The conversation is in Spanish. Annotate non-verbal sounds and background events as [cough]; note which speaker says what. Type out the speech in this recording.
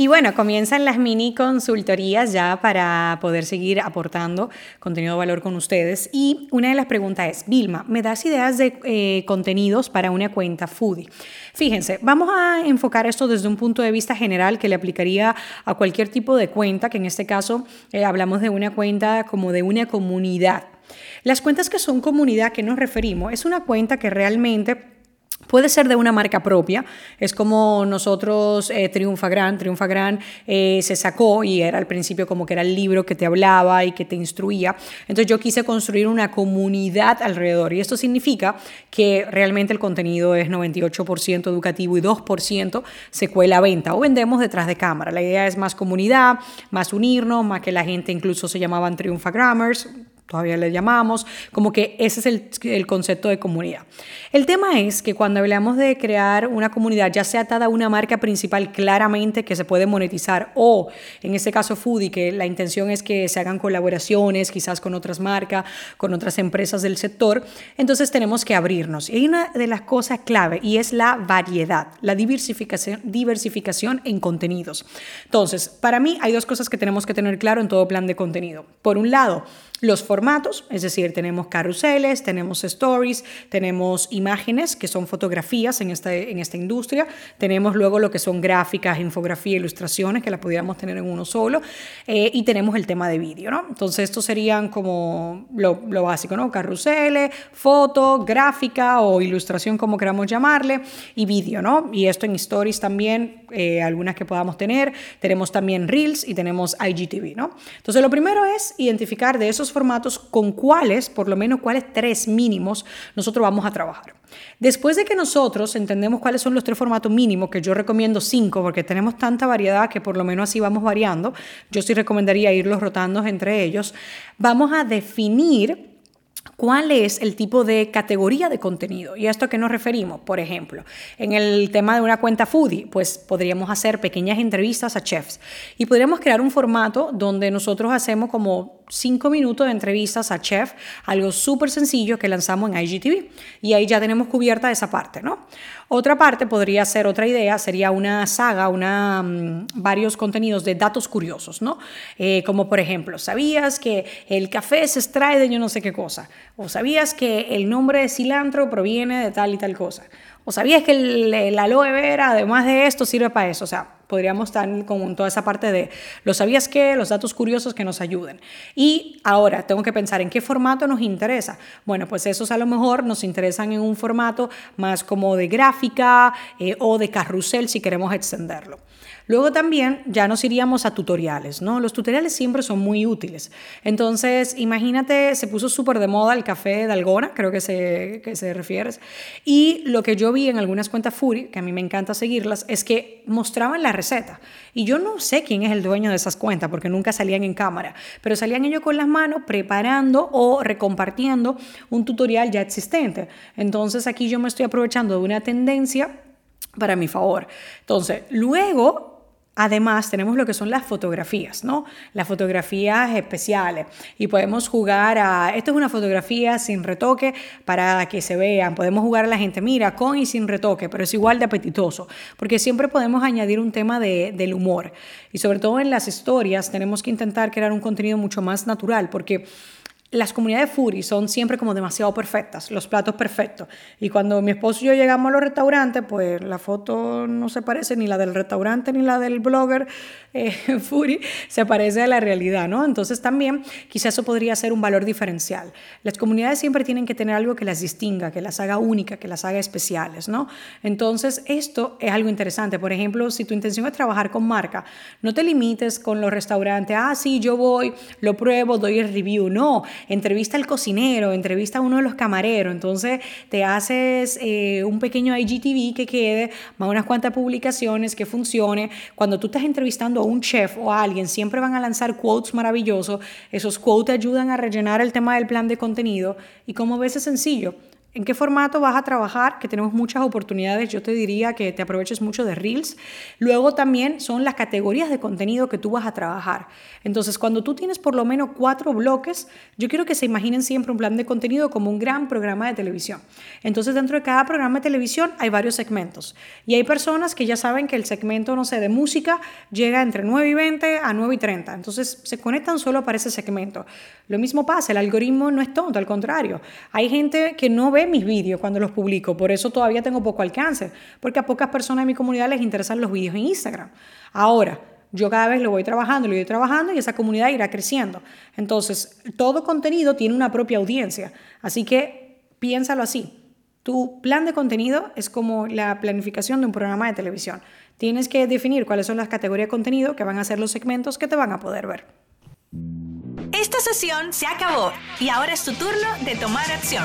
Speaker 1: Y bueno, comienzan las mini consultorías ya para poder seguir aportando contenido de valor con ustedes. Y una de las preguntas es, Vilma, ¿me das ideas de eh, contenidos para una cuenta foodie? Fíjense, vamos a enfocar esto desde un punto de vista general que le aplicaría a cualquier tipo de cuenta, que en este caso eh, hablamos de una cuenta como de una comunidad. Las cuentas que son comunidad, que nos referimos? Es una cuenta que realmente Puede ser de una marca propia, es como nosotros eh, Triunfa Gran, Triunfa Gran eh, se sacó y era al principio como que era el libro que te hablaba y que te instruía. Entonces yo quise construir una comunidad alrededor y esto significa que realmente el contenido es 98% educativo y 2% se cuela a venta o vendemos detrás de cámara. La idea es más comunidad, más unirnos, más que la gente incluso se llamaban Triunfa Grammars, todavía le llamamos, como que ese es el, el, concepto de comunidad. El tema es que cuando hablamos de crear una comunidad, ya sea atada a una marca principal claramente que se puede monetizar o en este caso Foodie, que la intención es que se hagan colaboraciones quizás con otras marcas, con otras empresas del sector, entonces tenemos que abrirnos. Y hay una de las cosas clave y es la variedad, la diversificación, diversificación en contenidos. Entonces, para mí hay dos cosas que tenemos que tener claro en todo plan de contenido. Por un lado, los formatos, es decir, tenemos carruseles, tenemos stories, tenemos imágenes, que son fotografías en esta, en esta industria, tenemos luego lo que son gráficas, infografía, ilustraciones, que las pudiéramos tener en uno solo, eh, y tenemos el tema de vídeo, ¿no? Entonces, estos serían como lo, lo básico, ¿no? Carruseles, foto, gráfica o ilustración, como queramos llamarle, y vídeo, ¿no? Y esto en stories también, eh, algunas que podamos tener, tenemos también Reels y tenemos IGTV, ¿no? Entonces, lo primero es identificar de esos formatos con cuáles, por lo menos cuáles tres mínimos, nosotros vamos a trabajar. Después de que nosotros entendemos cuáles son los tres formatos mínimos, que yo recomiendo cinco, porque tenemos tanta variedad que por lo menos así vamos variando, yo sí recomendaría irlos rotando entre ellos, vamos a definir ¿Cuál es el tipo de categoría de contenido? ¿Y a esto a qué nos referimos? Por ejemplo, en el tema de una cuenta foodie, pues podríamos hacer pequeñas entrevistas a chefs y podríamos crear un formato donde nosotros hacemos como cinco minutos de entrevistas a chef, algo súper sencillo que lanzamos en IGTV. Y ahí ya tenemos cubierta esa parte, ¿no? Otra parte podría ser, otra idea, sería una saga, una, mm, varios contenidos de datos curiosos, ¿no? Eh, como por ejemplo, ¿sabías que el café se extrae de yo no sé qué cosa? ¿O sabías que el nombre de cilantro proviene de tal y tal cosa? ¿O sabías que el, el aloe vera, además de esto, sirve para eso? O sea, podríamos estar con toda esa parte de lo sabías que, los datos curiosos que nos ayuden. Y ahora tengo que pensar en qué formato nos interesa. Bueno, pues esos a lo mejor nos interesan en un formato más como de gráfica eh, o de carrusel si queremos extenderlo. Luego también ya nos iríamos a tutoriales, ¿no? Los tutoriales siempre son muy útiles. Entonces, imagínate, se puso súper de moda el café de Algona, creo que se, que se refieres. Y lo que yo vi en algunas cuentas Fury, que a mí me encanta seguirlas, es que mostraban la receta. Y yo no sé quién es el dueño de esas cuentas, porque nunca salían en cámara, pero salían ellos con las manos preparando o recompartiendo un tutorial ya existente. Entonces, aquí yo me estoy aprovechando de una tendencia para mi favor. Entonces, luego Además, tenemos lo que son las fotografías, ¿no? Las fotografías especiales. Y podemos jugar a, esto es una fotografía sin retoque para que se vean. Podemos jugar a la gente, mira, con y sin retoque, pero es igual de apetitoso. Porque siempre podemos añadir un tema de, del humor. Y sobre todo en las historias tenemos que intentar crear un contenido mucho más natural, porque las comunidades Fury son siempre como demasiado perfectas, los platos perfectos. Y cuando mi esposo y yo llegamos a los restaurantes, pues la foto no se parece ni la del restaurante ni la del blogger eh, [laughs] se parece a la realidad, ¿no? Entonces también quizás eso podría ser un valor diferencial. Las comunidades siempre tienen que tener algo que las distinga, que las haga únicas, que las haga especiales, ¿no? Entonces esto es algo interesante. Por ejemplo, si tu intención es trabajar con marca, no te limites con los restaurantes, ah, sí, yo voy, lo pruebo, doy el review, no entrevista al cocinero, entrevista a uno de los camareros, entonces te haces eh, un pequeño IGTV que quede, más unas cuantas publicaciones que funcione. Cuando tú estás entrevistando a un chef o a alguien, siempre van a lanzar quotes maravillosos, esos quotes ayudan a rellenar el tema del plan de contenido. Y como ves es sencillo ¿En qué formato vas a trabajar? Que tenemos muchas oportunidades. Yo te diría que te aproveches mucho de Reels. Luego también son las categorías de contenido que tú vas a trabajar. Entonces, cuando tú tienes por lo menos cuatro bloques, yo quiero que se imaginen siempre un plan de contenido como un gran programa de televisión. Entonces, dentro de cada programa de televisión hay varios segmentos. Y hay personas que ya saben que el segmento, no sé, de música llega entre 9 y 20 a 9 y 30. Entonces, se conectan solo para ese segmento. Lo mismo pasa, el algoritmo no es tonto, al contrario. Hay gente que no ve mis vídeos cuando los publico, por eso todavía tengo poco alcance, porque a pocas personas en mi comunidad les interesan los vídeos en Instagram. Ahora, yo cada vez lo voy trabajando, lo voy trabajando y esa comunidad irá creciendo. Entonces, todo contenido tiene una propia audiencia, así que piénsalo así. Tu plan de contenido es como la planificación de un programa de televisión. Tienes que definir cuáles son las categorías de contenido que van a ser los segmentos que te van a poder ver.
Speaker 2: Esta sesión se acabó y ahora es tu turno de tomar acción.